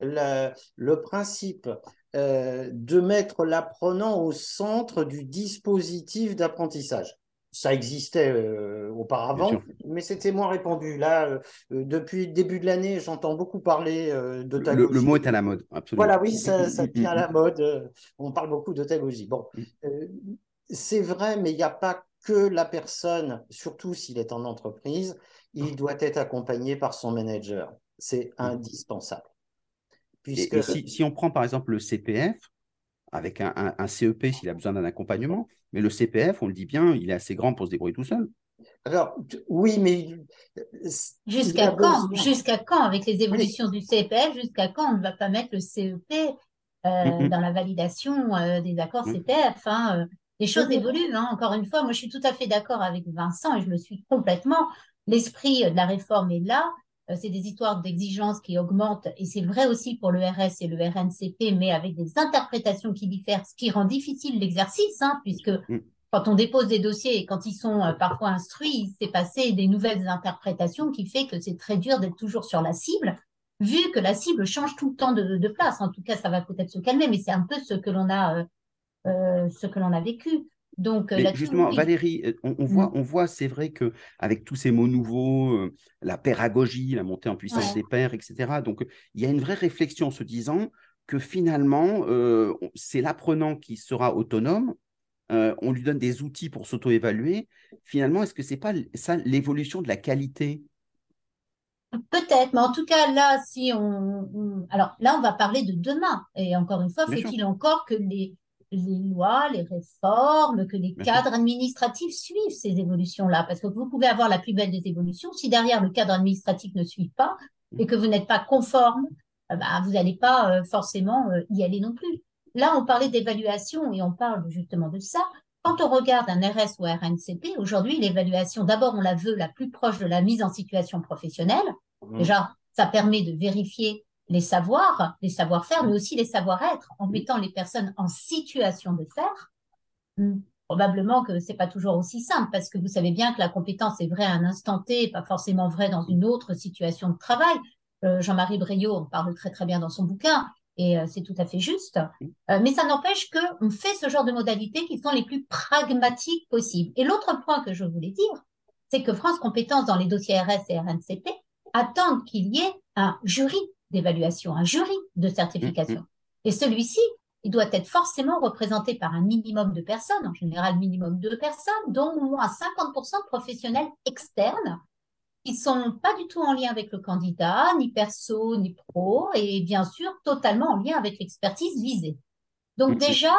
le principe euh, de mettre l'apprenant au centre du dispositif d'apprentissage. Ça existait euh, auparavant, mais c'était moins répandu. Là, euh, depuis le début de l'année, j'entends beaucoup parler de le, le, mot est à la mode, absolument. Voilà, oui, ça, ça devient à la mode. on parle beaucoup de tagogie. Bon, c'est vrai, mais il n'y a pas que la personne, surtout s'il est en entreprise, il doit être accompagné par son manager. C'est indispensable. Et, si, on prend par exemple le CPF, avec un, CEP s'il a besoin d'un accompagnement, mais le CPF, on le dit bien, il est assez grand pour se débrouiller tout seul. Alors, oui, mais. Jusqu'à quand? Jusqu'à quand? Avec les évolutions du CPF, jusqu'à quand on ne va pas mettre le CEP euh, mm, dans la validation euh, des accords mm. CPF hein, euh, Les choses évoluent, hein. encore une fois. Moi, je suis tout à fait d'accord avec Vincent et je me suis complètement. L'esprit de la réforme est là. Euh, c'est des histoires d'exigence qui augmentent, et c'est vrai aussi pour le RS et le RNCP, mais avec des interprétations qui diffèrent, ce qui rend difficile l'exercice, hein, puisque mm. quand on dépose des dossiers et quand ils sont euh, parfois instruits, il s'est passé des nouvelles interprétations qui fait que c'est très dur d'être toujours sur la cible, vu que la cible change tout le temps de, place. En tout cas, ça va peut-être se calmer, mais c'est un peu ce que l'on a, euh, ce que l'on a vécu. Donc, justement, Valérie, on, voit, mm. on voit c'est vrai qu'avec tous ces mots nouveaux, la pédagogie, la montée en puissance des pères, etc., donc il y a une vraie réflexion en se disant que finalement, c'est l'apprenant qui sera autonome, on lui donne des outils pour s'auto-évaluer. Finalement, est-ce que ce n'est pas ça l'évolution de la qualité? Peut-être, mais en tout cas, là, si on, Alors là, on va parler de demain. Et encore une fois, faut-il encore que les, les lois, les réformes, que les cadres administratifs suivent ces évolutions-là Parce que vous pouvez avoir la plus belle des évolutions. Si derrière le cadre administratif ne suit pas et que vous n'êtes pas conforme, bah, vous n'allez pas euh, forcément euh, y aller non plus. Là, on parlait d'évaluation et on parle justement de ça. Quand on regarde un RS ou RNCP, aujourd'hui, l'évaluation, d'abord, on la veut la plus proche de la mise en situation professionnelle. Mmh. Déjà, ça permet de vérifier les savoirs, les savoir-faire, mais aussi les savoir-être, en mettant les personnes en situation de faire. Mmh. Probablement que c'est pas toujours aussi simple, parce que vous savez bien que la compétence est vraie à un instant T, pas forcément vraie dans une autre situation de travail. Euh, Jean-Marie Briot en parle très très bien dans son bouquin et euh, c'est tout à fait juste. Euh, mais ça n'empêche qu'on fait ce genre de modalités qui sont les plus pragmatiques possibles. Et l'autre point que je voulais dire, c'est que France Compétences dans les dossiers RS et RNCP attendent qu'il y ait un jury d'évaluation, un jury de certification. Mm, mm. Et celui-ci, il doit être forcément représenté par un minimum de personnes, en général minimum de personnes, dont au moins 50% de professionnels externes qui sont pas du tout en lien avec le candidat, ni perso, ni pro, et bien sûr totalement en lien avec l'expertise visée. Donc déjà,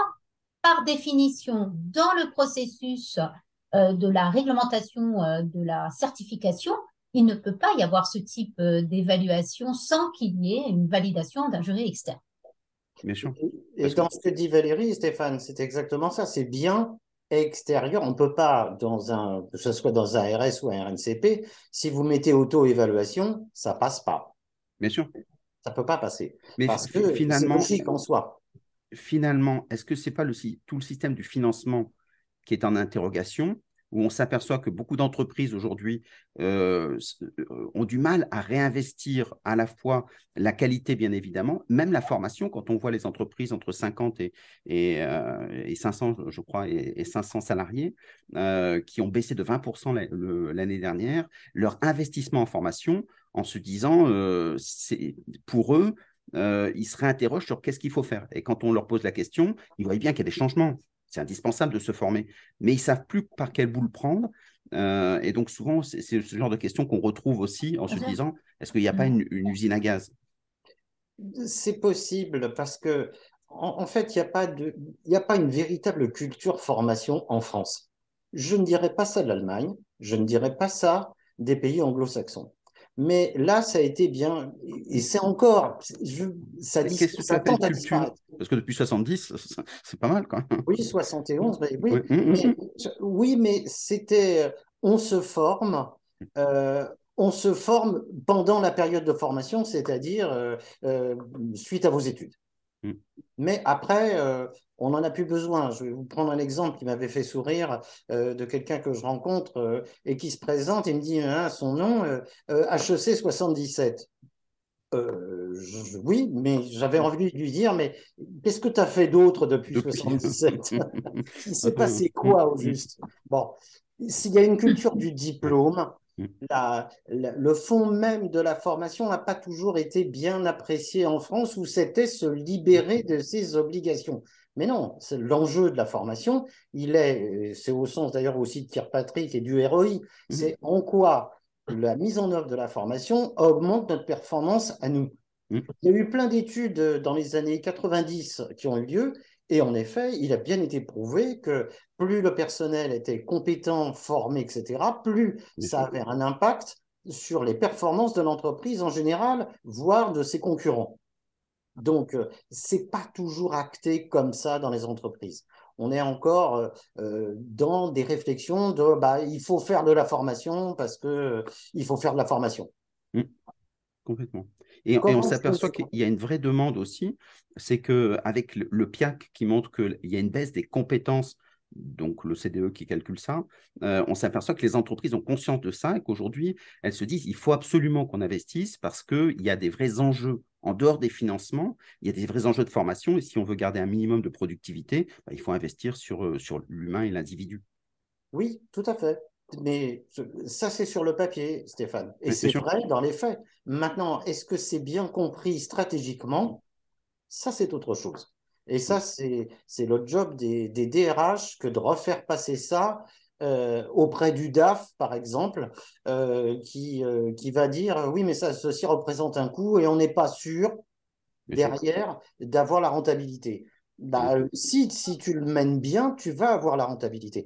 par définition, dans le processus euh, de la réglementation euh, de la certification, il ne peut pas y avoir ce type euh, d'évaluation sans qu'il y ait une validation d'un jury externe. Bien sûr. Et, dans ce que dit Valérie, Stéphane, c'est exactement ça. C'est bien extérieur. On ne peut pas, dans un, que ce soit dans un RS ou un RNCP, si vous mettez auto-évaluation, ça passe pas. Bien sûr. Ça peut pas passer. Mais parce que finalement, c'est logique en soi. Finalement, est-ce que c'est pas le, tout le système du financement qui est en interrogation où on s'aperçoit que beaucoup d'entreprises aujourd'hui euh, euh, ont du mal à réinvestir à la fois la qualité, bien évidemment, même la formation, quand on voit les entreprises entre 50 et, et, 500, euh, je crois, et, 500 salariés, qui ont baissé de 20% l'année dernière, leur investissement en formation, en se disant, pour eux, ils se réinterrogent sur qu'est-ce qu'il faut faire. Et quand on leur pose la question, ils voient bien qu'il y a des changements c'est indispensable de se former, mais ils ne savent plus par quelle boule prendre. Euh, et donc, souvent, c'est ce genre de questions qu'on retrouve aussi en se disant est-ce qu'il n'y a pas mm. une, usine à gaz? C'est possible parce que, en, fait, il n'y a, pas de, a pas une véritable culture formation en France. Je ne dirais pas ça de l'Allemagne, je ne dirais pas ça des pays anglo-saxons. Mais là, ça a été bien, et c'est encore, je, ça, ça tente à disparaître. Parce que depuis 70, c'est pas mal, quand même. Oui, 71, oui. Oui, hum, hum, mais, hum. oui, mais c'était, on se forme, euh, on se forme pendant la période de formation, c'est-à-dire euh, euh, suite à vos études. Mais après, on n'en a plus besoin. Je vais vous prendre un exemple qui m'avait fait sourire euh, de quelqu'un que je rencontre euh, et qui se présente et me dit hein, son nom, HEC 77. oui, mais j'avais envie de lui dire, mais qu'est-ce que tu as fait d'autre depuis, depuis. 77 Il s'est passé quoi au juste? Bon, s'il y a une culture du diplôme, Mm. le fond même de la formation n'a pas toujours été bien apprécié en France, où c'était se libérer de ses obligations. Mais non, l'enjeu de la formation. Il est, c'est au sens d'ailleurs aussi de Kirkpatrick et du ROI, mm. c'est en quoi la mise en œuvre de la formation augmente notre performance à nous. Mm. Il y a eu plein d'études dans les années 90 qui ont eu lieu et en effet, il a bien été prouvé que plus le personnel était compétent, formé, etc., plus ça avait un impact sur les performances de l'entreprise en général, voire de ses concurrents. Donc, euh, c'est pas toujours acté comme ça dans les entreprises. On est encore euh, euh, dans des réflexions de bah, il faut faire de la formation parce que il faut faire de la formation. Mmh. Complètement. Et, on s'aperçoit qu'il y a une vraie demande aussi, c'est qu'avec le, le PIAC qui montre qu'il y a une baisse des compétences donc le CDE qui calcule ça, euh, on s'aperçoit que les entreprises ont conscience de ça et qu'aujourd'hui, elles se disent il faut absolument qu'on investisse parce qu'il y a des vrais enjeux en dehors des financements, il y a des vrais enjeux de formation et si on veut garder un minimum de productivité, bah, il faut investir sur, euh, sur l'humain et l'individu. Oui, tout à fait. Mais ça, c'est sur le papier, Stéphane. Et c'est vrai dans les faits. Maintenant, est-ce que c'est bien compris stratégiquement? Ça, c'est autre chose. Et ça, c'est le job des, DRH que de refaire passer ça euh, auprès du DAF, par exemple, euh, qui, euh, qui va dire oui, mais ça, ceci représente un coût et on n'est pas sûr derrière d'avoir la rentabilité. Bah, si, si tu le mènes bien, tu vas avoir la rentabilité.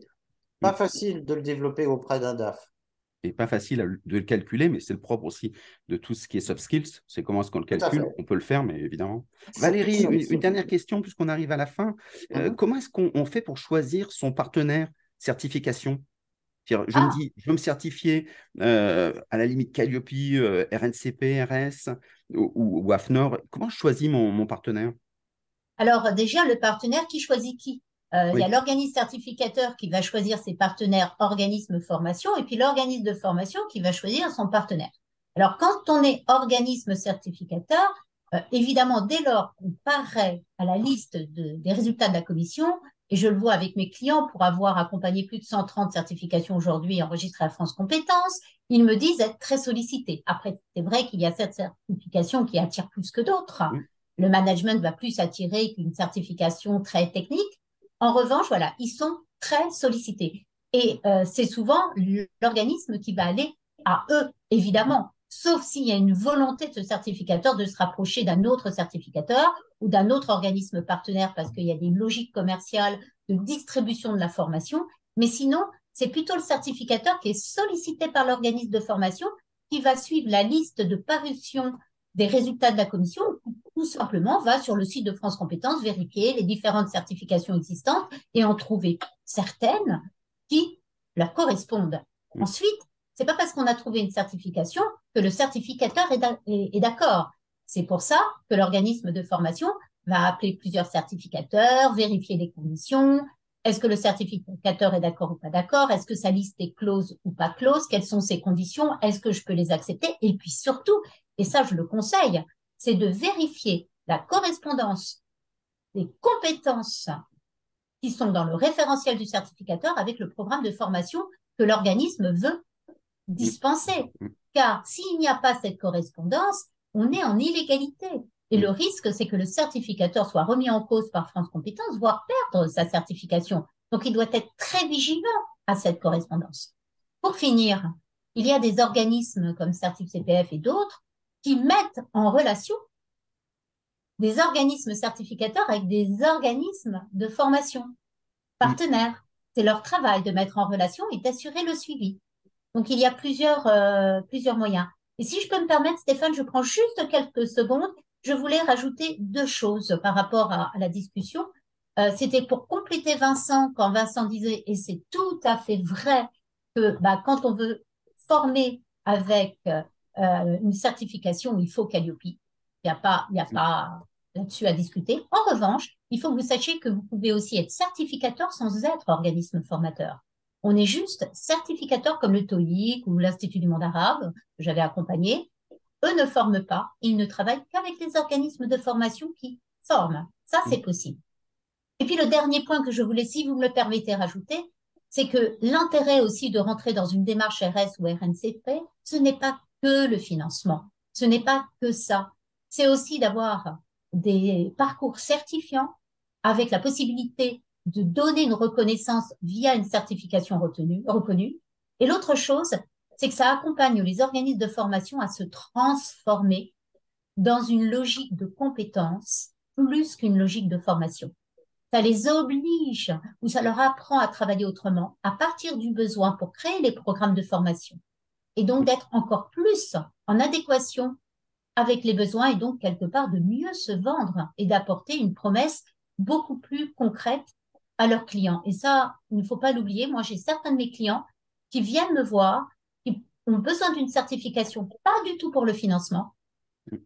Pas facile de le développer auprès d'un DAF et pas facile de le calculer, mais c'est le propre aussi de tout ce qui est soft skills. C'est comment est-ce qu'on le calcule. On peut le faire, mais évidemment. Valérie, une, dernière question, puisqu'on arrive à la fin. Euh, mhm. comment est-ce qu'on fait pour choisir son partenaire certification? Je me ah! dis, je veux me certifier euh, à la limite Calliope, euh, RNCP, RS ou, AFNOR. Comment je choisis mon partenaire? Alors déjà, le partenaire qui choisit qui? Euh, il y a l'organisme certificateur qui va choisir ses partenaires organisme formation et puis l'organisme de formation qui va choisir son partenaire. Alors, quand on est organisme certificateur, euh, évidemment, dès lors qu'on paraît à la liste des résultats de la commission, et je le vois avec mes clients pour avoir accompagné plus de 130 certifications aujourd'hui enregistrées à France Compétences, ils me disent être très sollicités. Après, c'est vrai qu'il y a cette certification qui attire plus que d'autres. Le management va plus attirer qu'une certification très technique, en revanche, voilà, ils sont très sollicités. Et euh, c'est souvent l'organisme qui va aller à eux, évidemment, sauf s'il y a une volonté de ce certificateur de se rapprocher d'un autre certificateur ou d'un autre organisme partenaire parce qu'il y a des logiques commerciales de distribution de la formation. Mais sinon, c'est plutôt le certificateur qui est sollicité par l'organisme de formation qui va suivre la liste de parution des résultats de la commission, tout simplement va sur le site de France Compétences vérifier les différentes certifications existantes et en trouver certaines qui la correspondent. Mm. Ensuite, c'est pas parce qu'on a trouvé une certification que le certificateur est d'accord. C'est pour ça que l'organisme de formation va appeler plusieurs certificateurs, vérifier les conditions. Est-ce que le certificateur est d'accord ou pas d'accord? Est-ce que sa liste est close ou pas close? Quelles sont ses conditions? Est-ce que je peux les accepter? Et puis surtout, et ça je le conseille, c'est de vérifier la correspondance des compétences qui sont dans le référentiel du certificateur avec le programme de formation que l'organisme veut dispenser. Car s'il n'y a pas cette correspondance, on est en illégalité. Et le risque, c'est que le certificateur soit remis en cause par France Compétences, voire perdre sa certification. Donc, il doit être très vigilant à cette correspondance. Pour finir, il y a des organismes comme Certif CPF et d'autres qui mettent en relation des organismes certificateurs avec des organismes de formation partenaires. C'est leur travail de mettre en relation et d'assurer le suivi. Donc, il y a plusieurs, euh, plusieurs moyens. Et si je peux me permettre, Stéphane, je prends juste quelques secondes. Je voulais rajouter deux choses par rapport à, la discussion. Euh, c'était pour compléter Vincent, quand Vincent disait, et c'est tout à fait vrai, que bah, quand on veut former avec euh, une certification, il faut Calliope. Il n'y a pas, il a pas là-dessus à discuter. En revanche, il faut que vous sachiez que vous pouvez aussi être certificateur sans être organisme formateur. On est juste certificateur comme le TOEIC ou l'Institut du monde arabe que j'avais accompagné. Eux ne forment pas, ils ne travaillent qu'avec les organismes de formation qui forment. Ça, c'est possible. Et puis le dernier point que je voulais, si vous me le permettez, rajouter, c'est que l'intérêt aussi de rentrer dans une démarche RS ou RNCP, ce n'est pas que le financement. Ce n'est pas que ça. C'est aussi d'avoir des parcours certifiants avec la possibilité de donner une reconnaissance via une certification retenue, reconnue. Et l'autre chose, c'est que ça accompagne les organismes de formation à se transformer dans une logique de compétence plus qu'une logique de formation. Ça les oblige ou ça leur apprend à travailler autrement à partir du besoin pour créer les programmes de formation et donc d'être encore plus en adéquation avec les besoins et donc quelque part de mieux se vendre et d'apporter une promesse beaucoup plus concrète à leurs clients. Et ça, il ne faut pas l'oublier. Moi, j'ai certains de mes clients qui viennent me voir, qui ont besoin d'une certification, pas du tout pour le financement,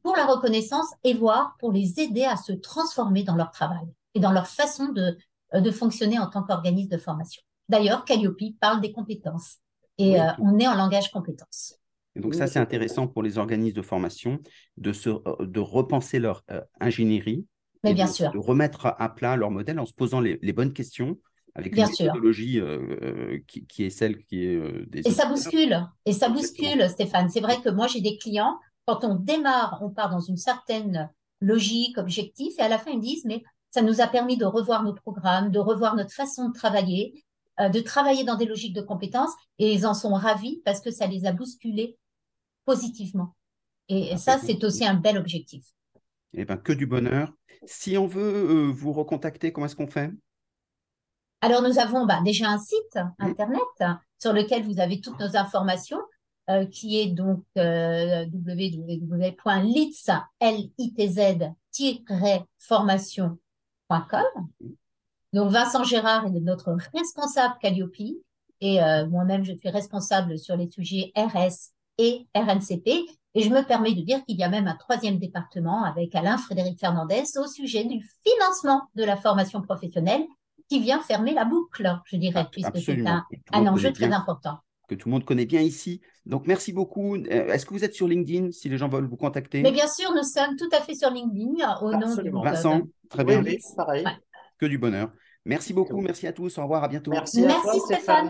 pour la reconnaissance et voire pour les aider à se transformer dans leur travail et dans leur façon de, de fonctionner en tant qu'organisme de formation. D'ailleurs, Calliope parle des compétences et on est en langage compétences. donc ça, c'est intéressant pour les organismes de formation de, se, de repenser leur ingénierie, Mais bien de, sûr. de remettre à plat leur modèle en se posant les, les bonnes questions avec Bien une sûr. euh, qui, qui est celle qui est euh, des Et ça bouscule, et ça Exactement. bouscule, Stéphane. C'est vrai que moi, j'ai des clients, quand on démarre, on part dans une certaine logique, objectif, et à la fin, ils me disent, mais ça nous a permis de revoir nos programmes, de revoir notre façon de travailler, euh, de travailler dans des logiques de compétences, et ils en sont ravis parce que ça les a bousculés positivement. Et, et ça, c'est aussi un bel objectif. Eh ben, que du bonheur. Si on veut euh, vous recontacter, comment est-ce qu'on fait? Alors, nous avons bah, déjà un site Mmh. internet sur lequel vous avez toutes nos informations, euh, qui est donc euh, www.litz-formation.com. Donc, Vincent Gérard est notre responsable Calliope et euh, moi-même, je suis responsable sur les sujets RS et RNCP. Et je me permets de dire qu'il y a même un troisième département avec Alain Frédéric Fernandez au sujet du financement de la formation professionnelle qui vient fermer la boucle, je dirais, puisque c'est un, un enjeu très bien, important. que tout le monde connaît bien ici. Donc, merci beaucoup. Euh, Est-ce que vous êtes sur LinkedIn si les gens veulent vous contacter? Mais bien sûr, nous sommes tout à fait sur LinkedIn au nom de Vincent, très Oui, bien. oui, pareil. Ouais. Que du bonheur. Merci beaucoup. Merci à tous. Au revoir. À bientôt. Merci à toi, Merci Stéphane. Stéphane.